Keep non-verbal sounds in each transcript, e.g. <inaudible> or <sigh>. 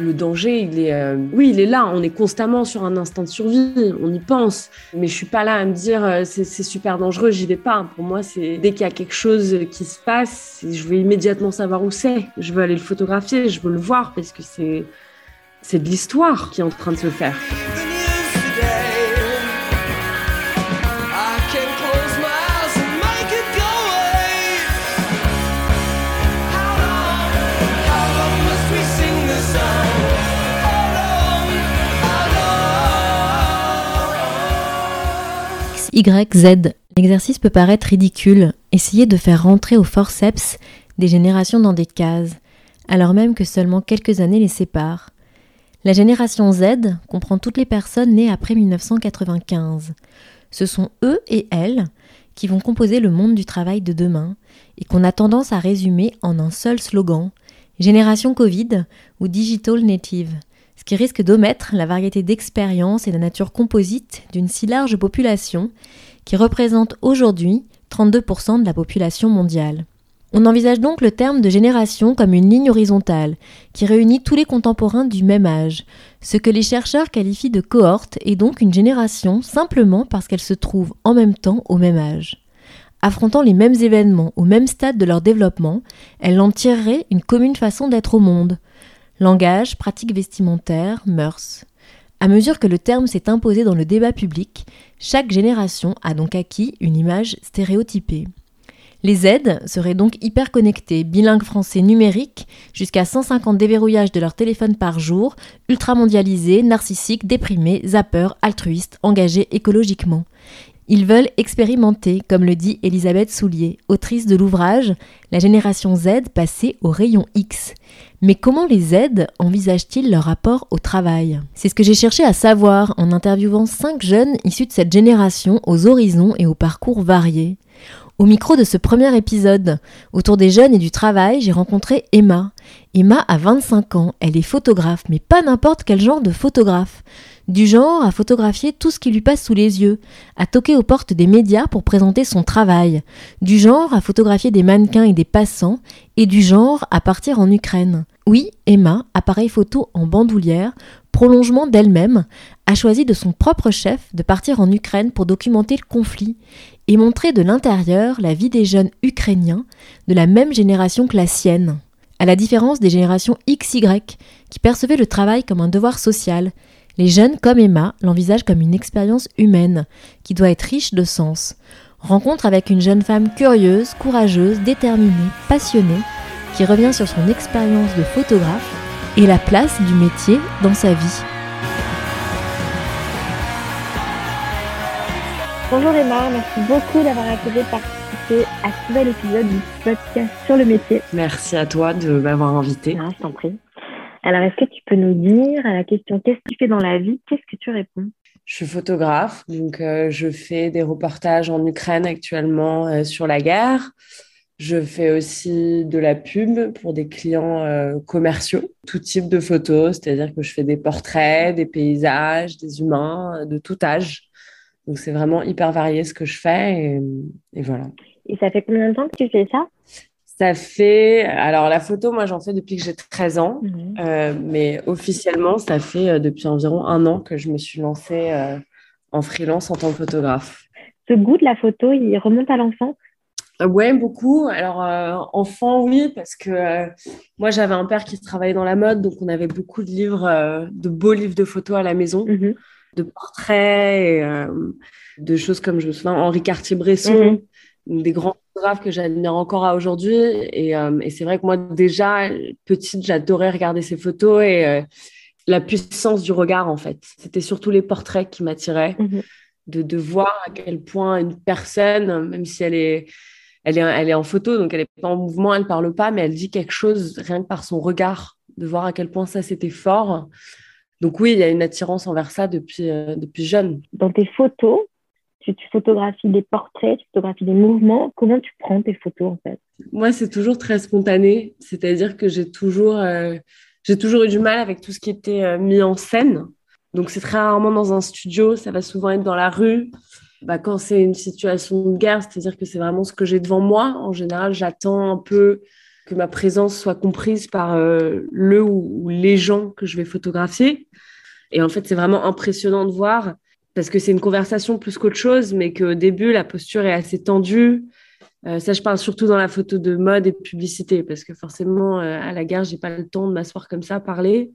Le danger, il est, euh, oui, il est là. On est constamment sur un instant de survie. On y pense. Mais je suis pas là à me dire euh, c'est c'est super dangereux, j'y vais pas. Pour moi, c'est dès qu'il y a quelque chose qui se passe, je veux immédiatement savoir où c'est. Je veux aller le photographier, je veux le voir parce que c'est c'est de l'histoire qui est en train de se faire. L'exercice peut paraître ridicule, essayer de faire rentrer au forceps des générations dans des cases, alors même que seulement quelques années les séparent. La génération Z comprend toutes les personnes nées après 1995. Ce sont eux et elles qui vont composer le monde du travail de demain et qu'on a tendance à résumer en un seul slogan Génération Covid ou Digital Native ce qui risque d'omettre la variété d'expériences et la nature composite d'une si large population qui représente aujourd'hui 32% de la population mondiale. On envisage donc le terme de génération comme une ligne horizontale qui réunit tous les contemporains du même âge, ce que les chercheurs qualifient de cohorte est donc une génération simplement parce qu'elle se trouve en même temps au même âge. Affrontant les mêmes événements au même stade de leur développement, elle en tirerait une commune façon d'être au monde, Langage, pratiques vestimentaires, mœurs. À mesure que le terme s'est imposé dans le débat public, chaque génération a donc acquis une image stéréotypée. Les Z seraient donc hyper connectés, bilingues français numériques, jusqu'à 150 déverrouillages de leur téléphone par jour, ultramondialisés, narcissiques, déprimés, zappeurs, altruistes, engagés écologiquement. Ils veulent expérimenter, comme le dit Elisabeth Soulier, autrice de l'ouvrage La génération Z passée au rayon X. Mais comment les Z envisagent-ils leur rapport au travail? C'est ce que j'ai cherché à savoir en interviewant cinq jeunes issus de cette génération aux horizons et aux parcours variés. Au micro de ce premier épisode, autour des jeunes et du travail, j'ai rencontré Emma. Emma a 25 ans, elle est photographe, mais pas n'importe quel genre de photographe. Du genre à photographier tout ce qui lui passe sous les yeux, à toquer aux portes des médias pour présenter son travail, du genre à photographier des mannequins et des passants, et du genre à partir en Ukraine. Oui, Emma, appareil photo en bandoulière, prolongement d'elle-même, a choisi de son propre chef de partir en Ukraine pour documenter le conflit et montrer de l'intérieur la vie des jeunes ukrainiens de la même génération que la sienne. À la différence des générations XY qui percevaient le travail comme un devoir social, les jeunes comme Emma l'envisagent comme une expérience humaine qui doit être riche de sens. Rencontre avec une jeune femme curieuse, courageuse, déterminée, passionnée, qui revient sur son expérience de photographe et la place du métier dans sa vie. Bonjour Emma, merci beaucoup d'avoir accepté de participer à ce nouvel épisode du podcast sur le métier. Merci à toi de m'avoir invité. Ah, je t'en prie. Alors, est-ce que tu peux nous dire à la question qu'est-ce que tu fais dans la vie? Qu'est-ce que tu réponds? Je suis photographe, donc euh, je fais des reportages en Ukraine actuellement euh, sur la guerre. Je fais aussi de la pub pour des clients euh, commerciaux, tout type de photos, c'est-à-dire que je fais des portraits, des paysages, des humains, de tout âge. Donc c'est vraiment hyper varié ce que je fais et, et, voilà. Et ça fait combien de temps que tu fais ça? Ça fait, alors la photo, moi j'en fais depuis que j'ai 13 ans, mmh. euh, mais officiellement ça fait euh, depuis environ un an que je me suis lancée euh, en freelance en tant que photographe. Ce goût de la photo, il remonte à l'enfance Ouais, beaucoup. Alors, enfant, oui, parce que moi, j'avais un père qui travaillait dans la mode, donc on avait beaucoup de livres, de beaux livres de photos à la maison, mmh. de portraits, et, de choses comme, je me souviens, Henri Cartier-Bresson, mmh. Des grands photographes que j'admire encore à aujourd'hui. Et, et c'est vrai que moi, déjà, petite, j'adorais regarder ces photos et la puissance du regard, en fait. C'était surtout les portraits qui m'attiraient, mmh. de, de voir à quel point une personne, même si elle est elle est, elle est en photo, donc elle n'est pas en mouvement, elle ne parle pas, mais elle dit quelque chose rien que par son regard, de voir à quel point ça c'était fort. Donc oui, il y a une attirance envers ça depuis, euh, depuis jeune. Dans tes photos, tu, photographies des portraits, tu photographies des mouvements. Comment tu prends tes photos en fait? Moi, c'est toujours très spontané. C'est-à-dire que j'ai toujours, euh, toujours eu du mal avec tout ce qui était euh, mis en scène. Donc c'est très rarement dans un studio, ça va souvent être dans la rue. Bah, quand c'est une situation de guerre, c'est-à-dire que c'est vraiment ce que j'ai devant moi. En général, j'attends un peu que ma présence soit comprise par le ou les gens que je vais photographier. Et en fait, c'est vraiment impressionnant de voir parce que c'est une conversation plus qu'autre chose, mais qu'au début, la posture est assez tendue. Euh, ça, je parle surtout dans la photo de mode et de publicité, parce que forcément, euh, à la gare, j'ai pas le temps de m'asseoir comme ça, parler,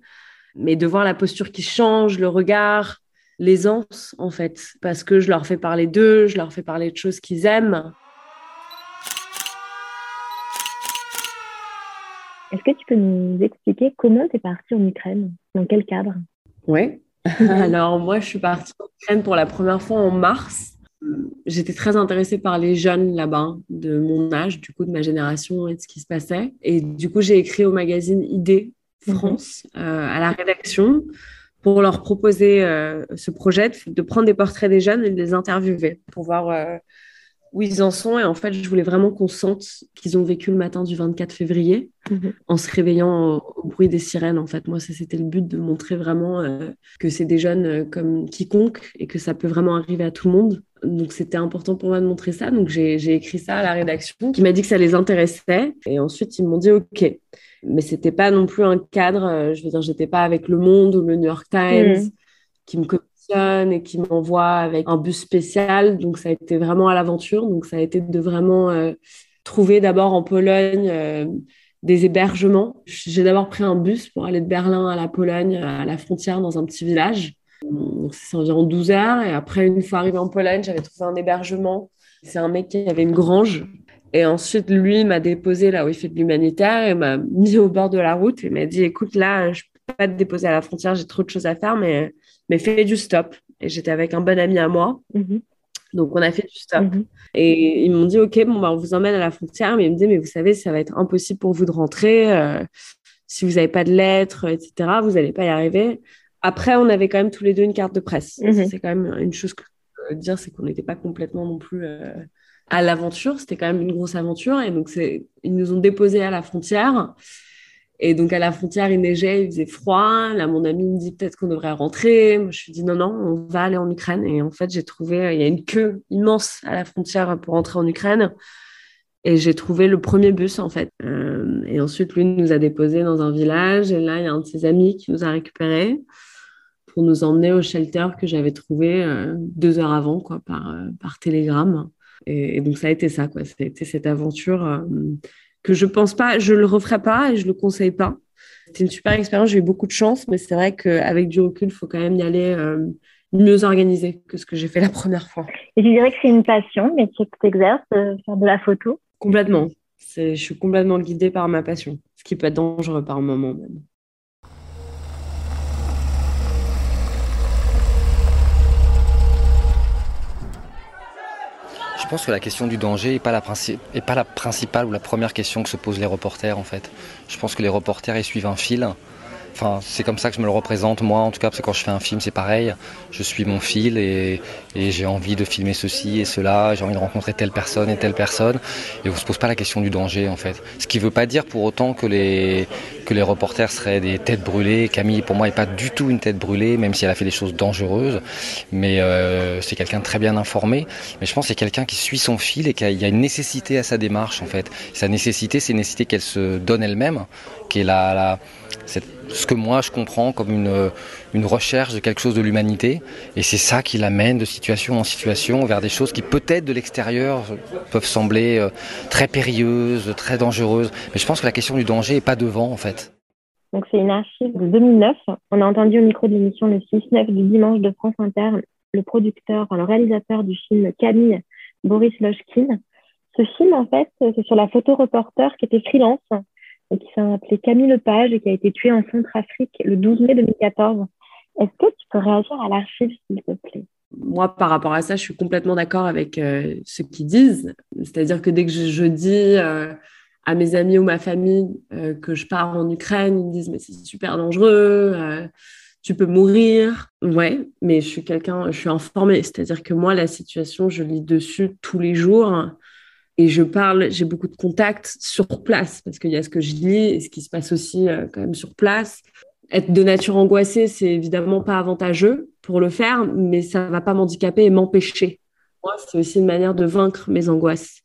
mais de voir la posture qui change, le regard, l'aisance, en fait, parce que je leur fais parler d'eux, je leur fais parler de choses qu'ils aiment. Est-ce que tu peux nous expliquer comment tu es partie en Ukraine? Dans quel cadre? Oui. Alors, moi, je suis partie en Ukraine pour la première fois en mars. J'étais très intéressée par les jeunes là-bas, de mon âge, du coup, de ma génération et de ce qui se passait. Et du coup, j'ai écrit au magazine ID France, mhm. euh, à la rédaction, pour leur proposer euh, ce projet de, prendre des portraits des jeunes et de les interviewer pour voir euh, où ils en sont. Et en fait, je voulais vraiment qu'on sente qu'ils ont vécu le matin du 24 février mhm. en se réveillant au, bruit des sirènes. En fait, moi, ça, c'était le but de montrer vraiment euh, que c'est des jeunes euh, comme quiconque et que ça peut vraiment arriver à tout le monde. Donc, c'était important pour moi de montrer ça. Donc, j'ai écrit ça à la rédaction qui m'a dit que ça les intéressait. Et ensuite, ils m'ont dit OK. Mais c'était pas non plus un cadre. Euh, je veux dire, j'étais pas avec Le Monde ou le New York Times mhm. qui me et qui m'envoie avec un bus spécial. Donc, ça a été vraiment à l'aventure. Donc, ça a été de vraiment euh, trouver d'abord en Pologne euh, des hébergements. J'ai d'abord pris un bus pour aller de Berlin à la Pologne, à la frontière, dans un petit village. C'est environ 12 heures. Et après, une fois arrivé en Pologne, j'avais trouvé un hébergement. C'est un mec qui avait une grange. Et ensuite, lui m'a déposé là où il fait de l'humanitaire et m'a <laughs> mis au bord de la route et m'a dit Écoute, là, je pas te déposer à la frontière, j'ai trop de choses à faire, mais mais fais du stop. Et j'étais avec un bon ami à moi. Mhm. Donc, on a fait du stop. Mhm. Et ils m'ont dit, OK, bon, bah, on vous emmène à la frontière. Mais ils me disaient, mais vous savez, ça va être impossible pour vous de rentrer. Euh, si vous n'avez pas de lettres, etc., vous n'allez pas y arriver. Après, on avait quand même tous les deux une carte de presse. Mhm. C'est quand même une chose que je veux dire, c'est qu'on n'était pas complètement non plus euh, à l'aventure. C'était quand même une grosse aventure. Et donc, ils nous ont déposés à la frontière. Et donc, à la frontière, il neigeait, il faisait froid. Là, mon ami me dit peut-être qu'on devrait rentrer. Moi, je lui dis non, non, on va aller en Ukraine. Et en fait, j'ai trouvé, euh, il y a une queue immense à la frontière pour entrer en Ukraine. Et j'ai trouvé le premier bus, en fait. Euh, et ensuite, lui nous a déposés dans un village. Et là, il y a un de ses amis qui nous a récupérés pour nous emmener au shelter que j'avais trouvé euh, deux heures avant, quoi, par, par télégramme. Et, donc, ça a été ça, quoi. Été cette aventure que je pense pas, je le referai pas et je le conseille pas. C'était une super expérience, j'ai eu beaucoup de chance, mais c'est vrai qu'avec du recul, il faut quand même y aller euh, mieux organisé que ce que j'ai fait la première fois. Et je dirais que c'est une passion, mais que tu exerces, euh, faire de la photo? Complètement. Je suis complètement guidée par ma passion, ce qui peut être dangereux par moment même. Je pense que la question du danger n'est pas, la principale ou la première question que se posent les reporters en fait? Je pense que les reporters suivent un fil Enfin, c'est comme ça que je me le représente, moi en tout cas, parce que quand je fais un film, c'est pareil. Je suis mon fil et, j'ai envie de filmer ceci et cela, j'ai envie de rencontrer telle personne et telle personne. Et on se pose pas la question du danger en fait. Ce qui veut pas dire pour autant que les, que les reporters seraient des têtes brûlées. Camille, pour moi, n'est pas du tout une tête brûlée, même si elle a fait des choses dangereuses. Mais euh, c'est quelqu'un de très bien informé. Mais je pense que c'est quelqu'un qui suit son fil et qu'il y a une nécessité à sa démarche en fait. Sa nécessité, c'est une nécessité qu'elle se donne elle-même, qui est la, la cette ce que moi je comprends comme une, une recherche de quelque chose de l'humanité. Et c'est ça qui l'amène de situation en situation vers des choses qui peut-être de l'extérieur peuvent sembler euh, très périlleuses, très dangereuses. Mais je pense que la question du danger n'est pas devant en fait. Donc c'est une archive de 2009. On a entendu au micro de l'émission le 6-9 du dimanche de France Inter le producteur, le réalisateur du film Camille, Boris Lochkin. Ce film, en fait, c'est sur la photo reporter qui était freelance qui s'appelait Camille Lepage et qui a été tué en Centrafrique le 12 mai 2014. Est-ce que tu peux réagir à l'archive, s'il te plaît? Moi, par rapport à ça, je suis complètement d'accord avec euh, ce qu'ils disent. C'est-à-dire que dès que je, dis euh, à mes amis ou ma famille euh, que je pars en Ukraine, ils me disent mais c'est super dangereux, tu peux mourir. Ouais, mais je suis quelqu'un, je suis informée. C'est-à-dire que moi, la situation, je lis dessus tous les jours et je parle, j'ai beaucoup de contacts sur place parce qu'il y a ce que je lis et ce qui se passe aussi quand même sur place. Être de nature angoissée, c'est évidemment pas avantageux pour le faire, mais ça va pas m'handicaper et m'empêcher. Moi, c'est aussi une manière de vaincre mes angoisses.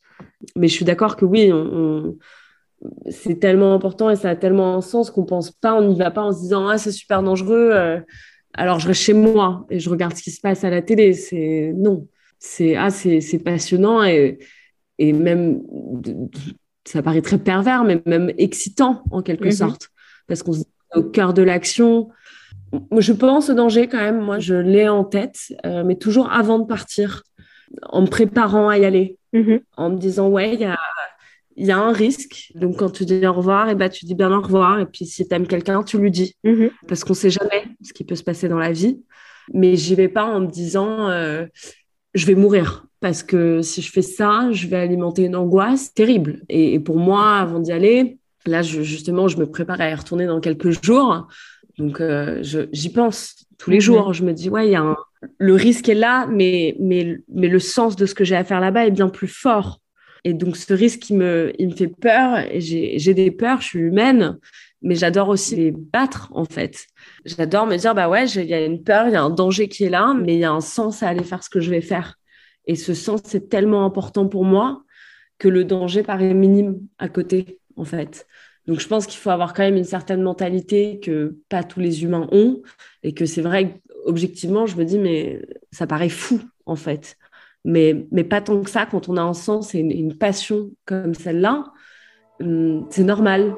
Mais je suis d'accord que oui, c'est tellement important et ça a tellement un sens qu'on pense pas, on n'y va pas en se disant ah c'est super dangereux. Euh, alors je reste chez moi et je regarde ce qui se passe à la télé. C'est non, c'est ah c'est passionnant et et même ça paraît très pervers, mais même excitant en quelque mm-hmm. sorte parce qu'on se au cœur de l'action. Je pense au danger quand même, moi je l'ai en tête, euh, mais toujours avant de partir, en me préparant à y aller, mm-hmm. en me disant ouais, il y a, y a, un risque. Donc quand tu dis au revoir, et eh ben, tu dis bien au revoir. Et puis si tu aimes quelqu'un, tu lui dis. Mm-hmm. Parce qu'on sait jamais ce qui peut se passer dans la vie. Mais j'y vais pas en me disant euh, je vais mourir. Parce que si je fais ça, je vais alimenter une angoisse terrible. et pour moi, avant d'y aller, Là, justement, je me prépare à y retourner dans quelques jours. Donc, euh, j'y pense tous les mhm. jours. Je me dis, ouais, il y a le risque est là, mais, mais, mais le sens de ce que j'ai à faire là-bas est bien plus fort. Et donc, ce risque, il me, il me fait peur. J'ai des peurs, je suis humaine, mais j'adore aussi les battre, en fait. J'adore me dire, bah ouais, il y a une peur, il y a un danger qui est là, mais il y a un sens à aller faire ce que je vais faire. Et ce sens, c'est tellement important pour moi que le danger paraît minime à côté en fait. Donc je pense qu'il faut avoir quand même une certaine mentalité que pas tous les humains ont et que c'est vrai objectivement je me dis mais ça paraît fou en fait. Mais, mais pas tant que ça quand on a un sens et une, passion comme celle-là, hum, c'est normal.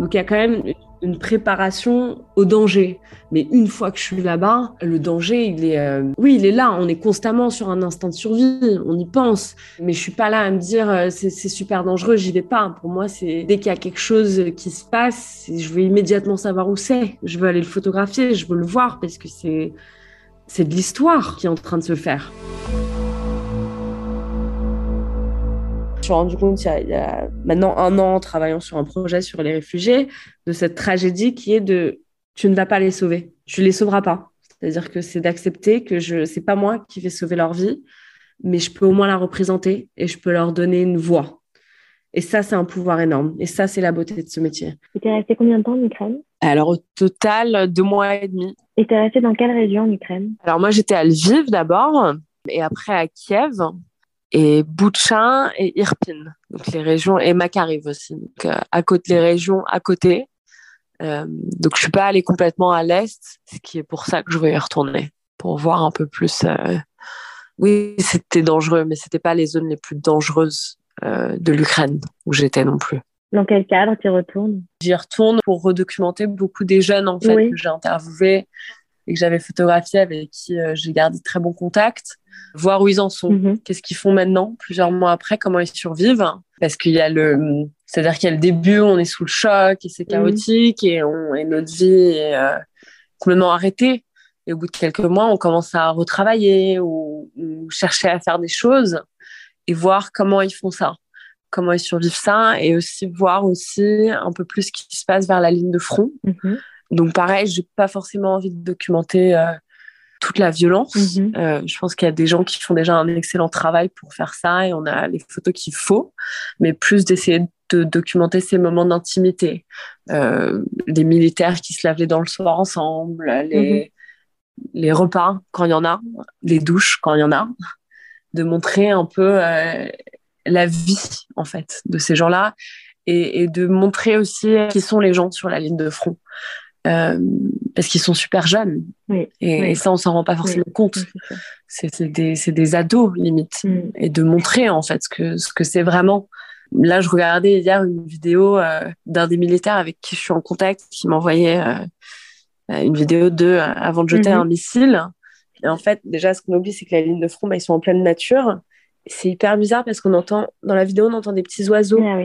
Donc il y a quand même une préparation au danger. Mais une fois que je suis là-bas, le danger, il est, euh, oui, il est là. On est constamment sur un instinct de survie. On y pense. Mais je suis pas là à me dire euh, c'est super dangereux, j'y vais pas. Pour moi, c'est dès qu'il y a quelque chose qui se passe, je veux immédiatement savoir où c'est. Je veux aller le photographier, je veux le voir parce que c'est c'est de l'histoire qui est en train de se faire. Suis rendu compte il y, a, maintenant un an en travaillant sur un projet sur les réfugiés de cette tragédie qui est de tu ne vas pas les sauver, tu les sauveras pas. C'est-à-dire que c'est d'accepter que je c'est pas moi qui vais sauver leur vie, mais je peux au moins la représenter et je peux leur donner une voix. Et ça, c'est un pouvoir énorme. Et ça, c'est la beauté de ce métier. Tu es resté combien de temps en Ukraine? Alors, au total, deux mois et demi. Et tu es resté dans quelle région en Ukraine? Alors, moi, j'étais à Lviv d'abord, et après à Kiev et Boutchin et Irpin, donc les régions et Makariv aussi, donc euh, à côté les régions à côté. Euh, donc je suis pas allée complètement à l'est, ce qui est pour ça que je vais y retourner pour voir un peu plus. Euh... Oui, c'était dangereux, mais c'était pas les zones les plus dangereuses euh, de l'Ukraine où j'étais non plus. Dans quel cadre tu retournes? J'y retourne pour redocumenter beaucoup des jeunes en fait que j'ai interviewés et que j'avais photographié avec qui euh, j'ai gardé très bon contact voir où ils en sont, mhm. qu'est-ce qu'ils font maintenant, plusieurs mois après, comment ils survivent. Parce qu'il y a le, c'est-à-dire qu'il y a le début, on est sous le choc et c'est mhm. chaotique et, on, et notre vie est euh, complètement arrêtée. Et au bout de quelques mois, on commence à retravailler ou, chercher à faire des choses et voir comment ils font ça, comment ils survivent ça et aussi voir aussi un peu plus ce qui se passe vers la ligne de front. Mhm. Donc pareil, j'ai pas forcément envie de documenter euh, toute la violence. Mhm. Euh, je pense qu'il y a des gens qui font déjà un excellent travail pour faire ça et on a les photos qu'il faut, mais plus d'essayer de documenter ces moments d'intimité. Euh, les militaires qui se lavent les dents le soir ensemble, les, mhm. les repas quand il y en a, les douches quand il y en a, de montrer un peu euh, la vie en fait de ces gens-là et, et de montrer aussi qui sont les gens sur la ligne de front. Euh, parce qu'ils sont super jeunes. et, ça, on s'en rend pas forcément compte. C'est des, des, ados, limite. Mm. Et de montrer, en fait, ce que c'est ce que vraiment. Là, je regardais hier une vidéo euh, d'un des militaires avec qui je suis en contact, qui m'envoyait euh, une vidéo de avant de jeter mm-hmm. un missile. Et en fait, déjà, ce qu'on oublie, c'est que la ligne de front, bah, ils sont en pleine nature. C'est hyper bizarre parce qu'on entend, dans la vidéo, on entend des petits oiseaux. Ah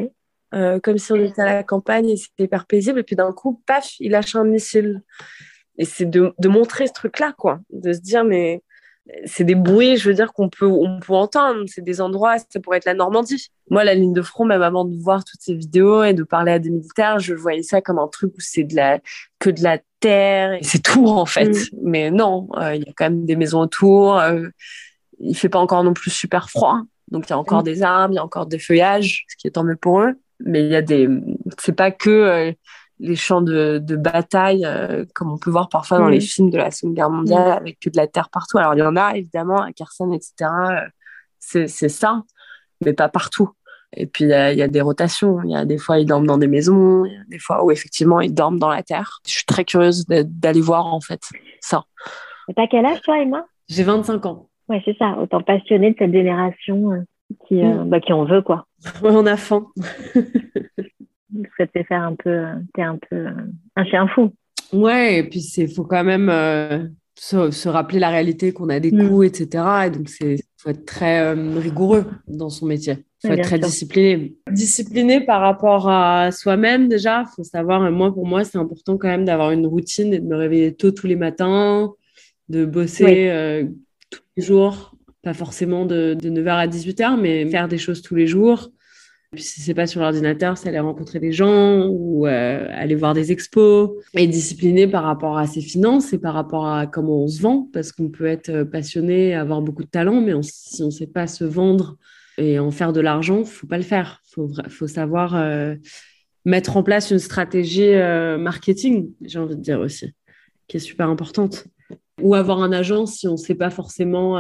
euh, comme si on était à la campagne et c'était hyper paisible. Et puis d'un coup, paf, il lâche un missile. Et c'est de, de, montrer ce truc-là, quoi. De se dire, mais c'est des bruits, je veux dire, qu'on peut, on peut entendre. C'est des endroits, ça pourrait être la Normandie. Moi, la ligne de front, même avant de voir toutes ces vidéos et de parler à des militaires, je voyais ça comme un truc où c'est de la, que de la terre. Et c'est tout, en fait. Mm. Mais non, euh, il y a quand même des maisons autour. Euh, il fait pas encore non plus super froid. Donc, il y a encore mm. des arbres, il y a encore des feuillages, ce qui est tant mieux pour eux. Mais il y a des, c'est pas que euh, les champs de, de bataille, euh, comme on peut voir parfois dans les films de la Seconde Guerre mondiale, avec que de la terre partout. Alors, il y en a, évidemment, à Kherson, etc. Euh, c'est ça, mais pas partout. Et puis, il y, a des rotations. Il y a des fois, ils dorment dans des maisons. Il y a des fois où, effectivement, ils dorment dans la terre. Je suis très curieuse d'aller voir, en fait, ça. T'as quel âge, toi, Emma? J'ai 25 ans. Ouais, c'est ça. Autant passionné de cette génération qui, mm. bah, qui en veut, quoi. Ouais, <laughs> on a faim. <laughs> ça te fait faire un peu, t'es un peu un chien fou. Ouais, et puis c'est faut quand même euh, se, rappeler la réalité qu'on a des mm. coûts, etc. Et donc c'est faut être très euh, rigoureux dans son métier. Faut être très discipliné. Discipliné par rapport à soi-même déjà. Faut savoir, moi pour moi c'est important quand même d'avoir une routine et de me réveiller tôt tous les matins, de bosser euh, tous les jours, pas forcément de, de 9h à 18h, mais faire des choses tous les jours puis si c'est pas sur l'ordinateur, c'est aller rencontrer des gens ou euh, aller voir des expos. Et discipliné par rapport à ses finances et par rapport à comment on se vend, parce qu'on peut être euh, passionné, avoir beaucoup de talent, mais si on sait pas se vendre et en faire de l'argent, faut pas le faire. Faut, faut savoir euh, mettre en place une stratégie marketing, j'ai envie de dire aussi, qui est super importante. Ou avoir un agent si on sait pas forcément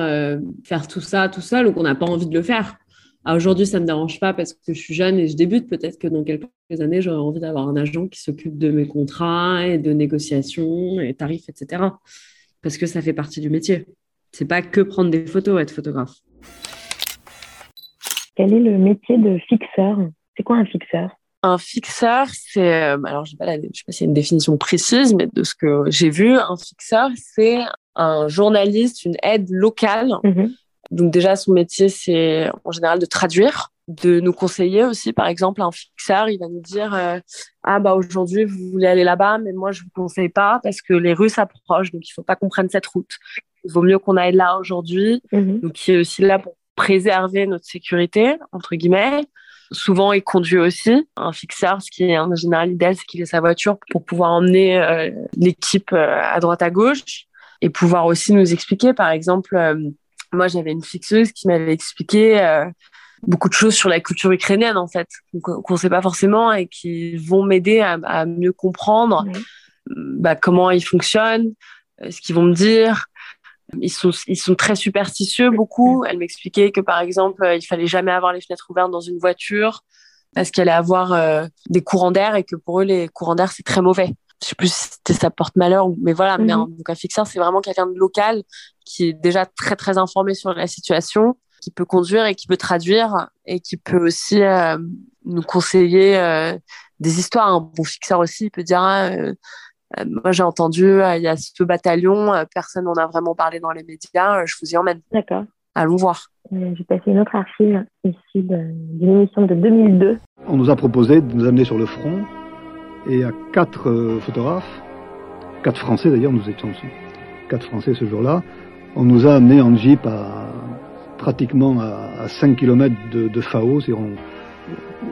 faire tout ça tout seul ou qu'on n'a pas envie de le faire ah, aujourd'hui, ça ne me dérange pas parce que je suis jeune et je débute. Peut-être que dans quelques années, j'aurai envie d'avoir un agent qui s'occupe de mes contrats et de négociations et tarifs, etc. Parce que ça fait partie du métier. C'est pas que prendre des photos, être photographe. Quel est le métier de fixeur? C'est quoi un fixeur? Un fixeur, c'est, euh, alors je sais pas, sais pas s'il y a une définition précise, mais de ce que j'ai vu, un fixeur, c'est un journaliste, une aide locale mm-hmm. Donc déjà, son métier, c'est en général de traduire, de nous conseiller aussi. Par exemple, un fixeur, il va nous dire euh, ah bah aujourd'hui vous voulez aller là-bas, mais moi je vous conseille pas parce que les Russes approchent, donc il faut pas qu'on prenne cette route. Il vaut mieux qu'on aille là aujourd'hui. Mhm. Donc il est aussi là pour préserver notre sécurité entre guillemets. Souvent, il conduit aussi un fixeur. Ce qui est en général idéal, c'est qu'il ait sa voiture pour pouvoir emmener euh, l'équipe euh, à droite à gauche et pouvoir aussi nous expliquer, par exemple moi, j'avais une fixeuse qui m'avait expliqué euh, beaucoup de choses sur la culture ukrainienne, en fait, qu'on ne sait pas forcément et qui vont m'aider à, mieux comprendre bah, comment ils fonctionnent, euh, ce qu'ils vont me dire. Ils sont, ils sont très superstitieux, beaucoup. Elle m'expliquait que, par exemple, euh, il fallait jamais avoir les fenêtres ouvertes dans une voiture parce qu'elle allait avoir des courants d'air et que pour eux, les courants d'air, c'est très mauvais je sais plus si ça porte malheur, mais voilà. Mais un, donc un fixeur, c'est vraiment quelqu'un de local qui est déjà très très informé sur la situation, qui peut conduire et qui peut traduire et qui peut aussi euh, nous conseiller euh, des histoires. Un bon fixeur aussi, il peut dire ah, euh, moi j'ai entendu il y a ce bataillon, personne n'en a vraiment parlé dans les médias, je vous y emmène. D'accord. Allons voir. J'ai passé une autre archive ici d'une émission de 2002. On nous a proposé de nous amener sur le front et à quatre photographes, quatre Français d'ailleurs, nous étions aussi, quatre Français ce jour-là, on nous a amené en jeep à pratiquement à, 5 km de, de FAO.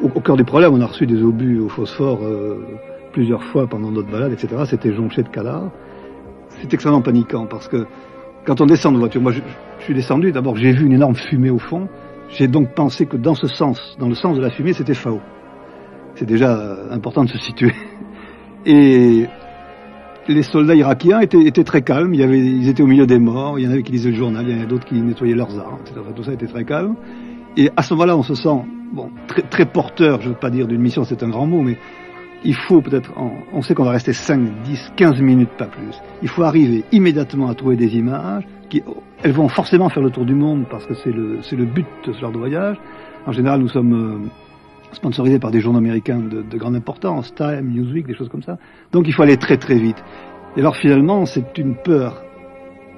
au, cœur du problème, on a reçu des obus au phosphore euh, plusieurs fois pendant notre balade, etc. C'était jonché de cadavres. C'est extrêmement paniquant parce que quand on descend de voiture, moi je, suis descendu, d'abord j'ai vu une énorme fumée au fond. J'ai donc pensé que dans ce sens, dans le sens de la fumée, c'était FAO. C'est déjà euh, important de se situer. <laughs> Et les soldats irakiens étaient, très calmes. Ils étaient au milieu des morts. Il y en avait qui lisaient le journal. Il y en avait d'autres qui nettoyaient leurs armes. Etc. tout ça était très calme. Et à ce moment-là, on se sent très porteur. Je ne veux pas dire d'une mission, c'est un grand mot, mais il faut peut-être. On sait qu'on va rester 5, 10, 15 minutes, pas plus. Il faut arriver immédiatement à trouver des images. Qui, elles vont forcément faire le tour du monde parce que c'est le, le but de ce genre de voyage. En général, nous sommes euh, sponsorisé par des journaux américains de, de, grande importance, Time, Newsweek, des choses comme ça. Donc il faut aller très très vite. Et alors finalement, c'est une peur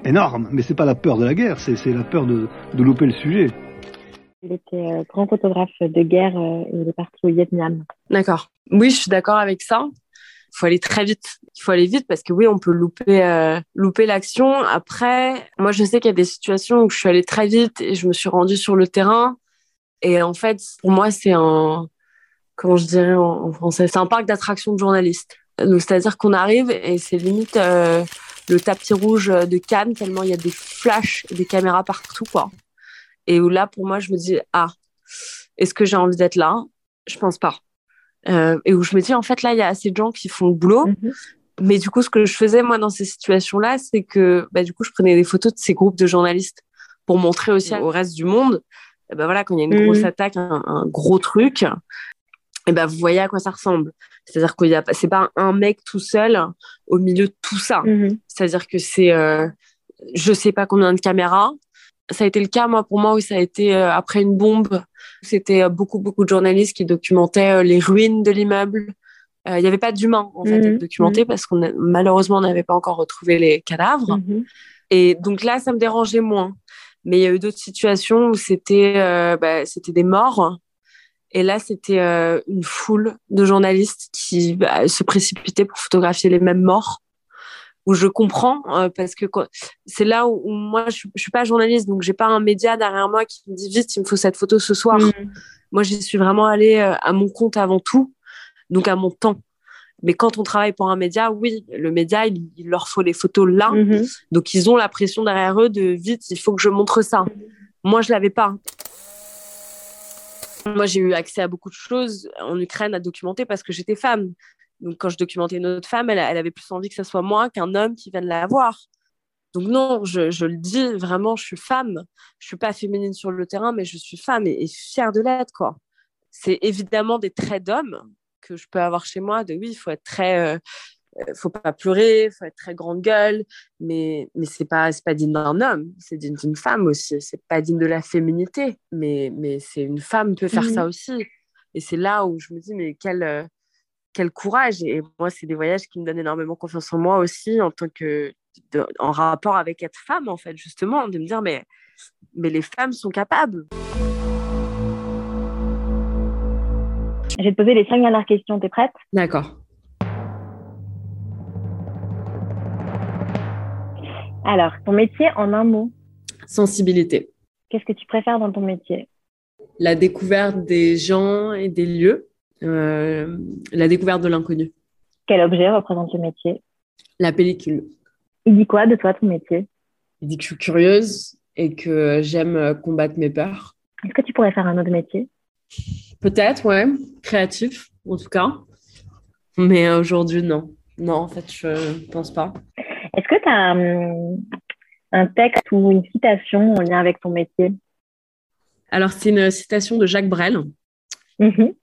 énorme, mais c'est pas la peur de la guerre, c'est la peur de, de louper le sujet. Il était grand photographe de guerre et il est parti au Vietnam. D'accord. Oui, je suis d'accord avec ça. Il faut aller très vite. Il faut aller vite parce que oui, on peut louper, louper l'action. Après, moi, je sais qu'il y a des situations où je suis allée très vite et je me suis rendue sur le terrain. Et en fait, pour moi, c'est un, comment je dirais en, français, c'est un parc d'attractions de journalistes. C'est-à-dire qu'on arrive et c'est limite euh, le tapis rouge de Cannes, tellement il y a des flashs, des caméras partout, quoi. Et où là, pour moi, je me dis, ah, est-ce que j'ai envie d'être là? Je pense pas. Euh, et où je me dis, en fait, là, il y a assez de gens qui font le boulot. Mhm. Mais du coup, ce que je faisais, moi, dans ces situations-là, c'est que, bah, du coup, je prenais des photos de ces groupes de journalistes pour montrer aussi au reste du monde, bah, voilà, quand il y a une grosse mhm. attaque, un, gros truc, et ben vous voyez à quoi ça ressemble. C'est-à-dire que c'est pas un mec tout seul au milieu de tout ça. Mhm. C'est-à-dire que c'est, euh, je sais pas combien de caméras. Ça a été le cas, moi, pour moi, où ça a été euh, après une bombe. C'était euh, beaucoup, beaucoup de journalistes qui documentaient les ruines de l'immeuble. Il n'y avait pas d'humains, en fait, à mhm. documenter mhm. parce qu'on malheureusement, on n'avait pas encore retrouvé les cadavres. Et donc là, ça me dérangeait moins. Mais il y a eu d'autres situations où c'était bah, c'était des morts et là, c'était euh, une foule de journalistes qui bah, se précipitaient pour photographier les mêmes morts. Où je comprends euh, parce que c'est là où, moi je, je suis pas journaliste donc j'ai pas un média derrière moi qui me dit vite il me faut cette photo ce soir. Mm. Moi j'y suis vraiment allée euh, à mon compte avant tout donc à mon temps. Mais quand on travaille pour un média, oui, le média, il, leur faut les photos là. Mm-hmm. Donc, ils ont la pression derrière eux de vite, il faut que je montre ça. Mm-hmm. Moi, je l'avais pas. Moi, j'ai eu accès à beaucoup de choses en Ukraine à documenter parce que j'étais femme. Donc, quand je documentais une autre femme, elle, avait plus envie que ce soit moi qu'un homme qui vienne la voir. Donc, non, je, le dis vraiment, je suis femme. Je suis pas féminine sur le terrain, mais je suis femme et, fière de l'être, quoi. C'est évidemment des traits d'homme que je peux avoir chez moi, de oui, il faut être très euh, euh, faut pas pleurer, faut être très grande gueule, mais mais c'est pas c'est pas digne d'un homme, c'est digne d'une femme aussi. C'est pas digne de la féminité, mais mais c'est une femme peut faire ça aussi. Et c'est là où je me dis mais quel euh, quel courage. Et moi, c'est des voyages qui me donnent énormément confiance en moi aussi en tant que en rapport avec être femme en fait justement de me dire mais mais les femmes sont capables. Je vais te poser les cinq dernières questions. T'es prête? D'accord. Alors, ton métier en un mot? Sensibilité. Qu'est-ce que tu préfères dans ton métier? La découverte des gens et des lieux, euh, la découverte de l'inconnu. Quel objet représente ce métier? La pellicule. Il dit quoi de toi ton métier? Il dit que je suis curieuse et que j'aime combattre mes peurs. Est-ce que tu pourrais faire un autre métier? Peut-être, ouais. Créatif, en tout cas. Mais aujourd'hui, non. Non, en fait, je ne pense pas. Est-ce que tu as hum, un, texte ou une citation en lien avec ton métier? Alors, c'est une citation de Jacques Brel mm-hmm.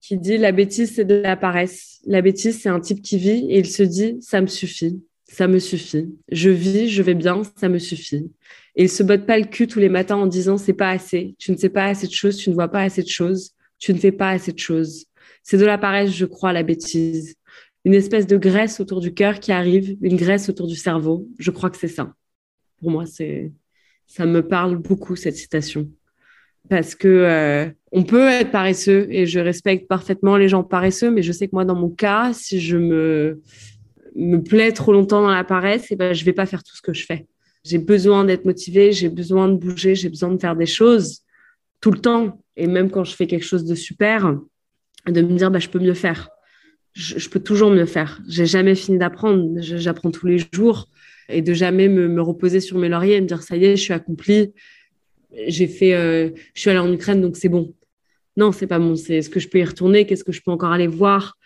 Qui dit La bêtise, c'est de la paresse. La bêtise, c'est un type qui vit et il se dit Ça me suffit, ça me suffit. Je vis, je vais bien, ça me suffit. Et il se botte pas le cul tous les matins en disant C'est pas assez, tu ne sais pas assez de choses, tu ne vois pas assez de choses, tu ne fais pas assez de choses. C'est de la paresse, je crois, la bêtise une espèce de graisse autour du cœur qui arrive, une graisse autour du cerveau. Je crois que c'est ça. Pour moi, c'est ça me parle beaucoup cette citation parce que euh, on peut être paresseux et je respecte parfaitement les gens paresseux, mais je sais que moi dans mon cas, si je me me plais trop longtemps dans la paresse, et eh ben je vais pas faire tout ce que je fais. J'ai besoin d'être motivée, j'ai besoin de bouger, j'ai besoin de faire des choses tout le temps et même quand je fais quelque chose de super, de me dire bah je peux mieux faire je, peux toujours me faire. J'ai jamais fini d'apprendre. J'apprends tous les jours et de jamais me, reposer sur mes lauriers et me dire ça y est, je suis accomplie. J'ai fait, euh, je suis allée en Ukraine, donc c'est bon. Non, c'est pas bon. C'est est-ce que je peux y retourner? Qu'est-ce que je peux encore aller voir?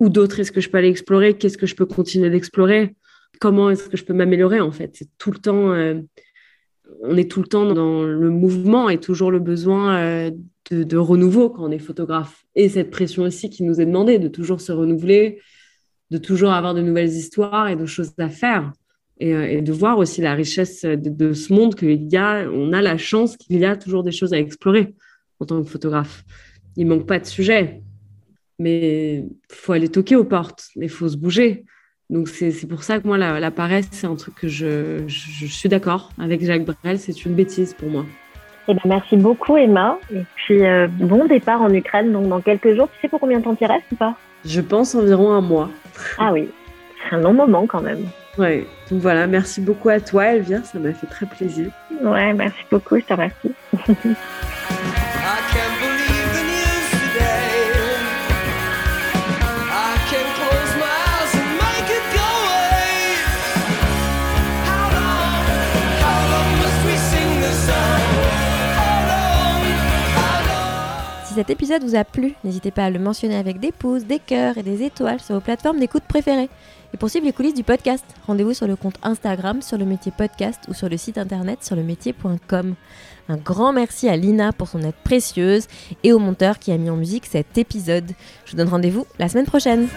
Ou d'autres Est-ce que je peux aller explorer? Qu'est-ce que je peux continuer d'explorer? Comment est-ce que je peux m'améliorer En fait, c'est tout le temps. Euh, on est tout le temps dans le mouvement et toujours le besoin euh, de, renouveau quand on est photographe. Et cette pression aussi qui nous est demandée de toujours se renouveler, de toujours avoir de nouvelles histoires et de choses à faire. Et, euh, de voir aussi la richesse de, ce monde qu'il y a, on a la chance qu'il y a toujours des choses à explorer en tant que photographe. Il manque pas de sujet, mais il faut aller toquer aux portes, il faut se bouger. Donc c'est pour ça que moi, la, paresse, c'est un truc que je, je, suis d'accord avec Jacques Brel, c'est une bêtise pour moi. Eh ben, merci beaucoup Emma. Et puis euh, bon départ en Ukraine, donc dans quelques jours. Tu sais pour combien de temps tu restes ou pas? Je pense environ un mois. <laughs> Ah oui, c'est un long moment quand même. Ouais, donc voilà, merci beaucoup à toi Elvire, ça m'a fait très plaisir. Ouais, merci beaucoup, je te remercie. <laughs> cet épisode vous a plu, n'hésitez pas à le mentionner avec des pouces, des cœurs et des étoiles sur vos plateformes d'écoute préférées. Et pour suivre les coulisses du podcast, rendez-vous sur le compte Instagram sur le métier podcast ou sur le site internet sur le métier.com. Un grand merci à Lina pour son aide précieuse et au monteur qui a mis en musique cet épisode. Je vous donne rendez-vous la semaine prochaine.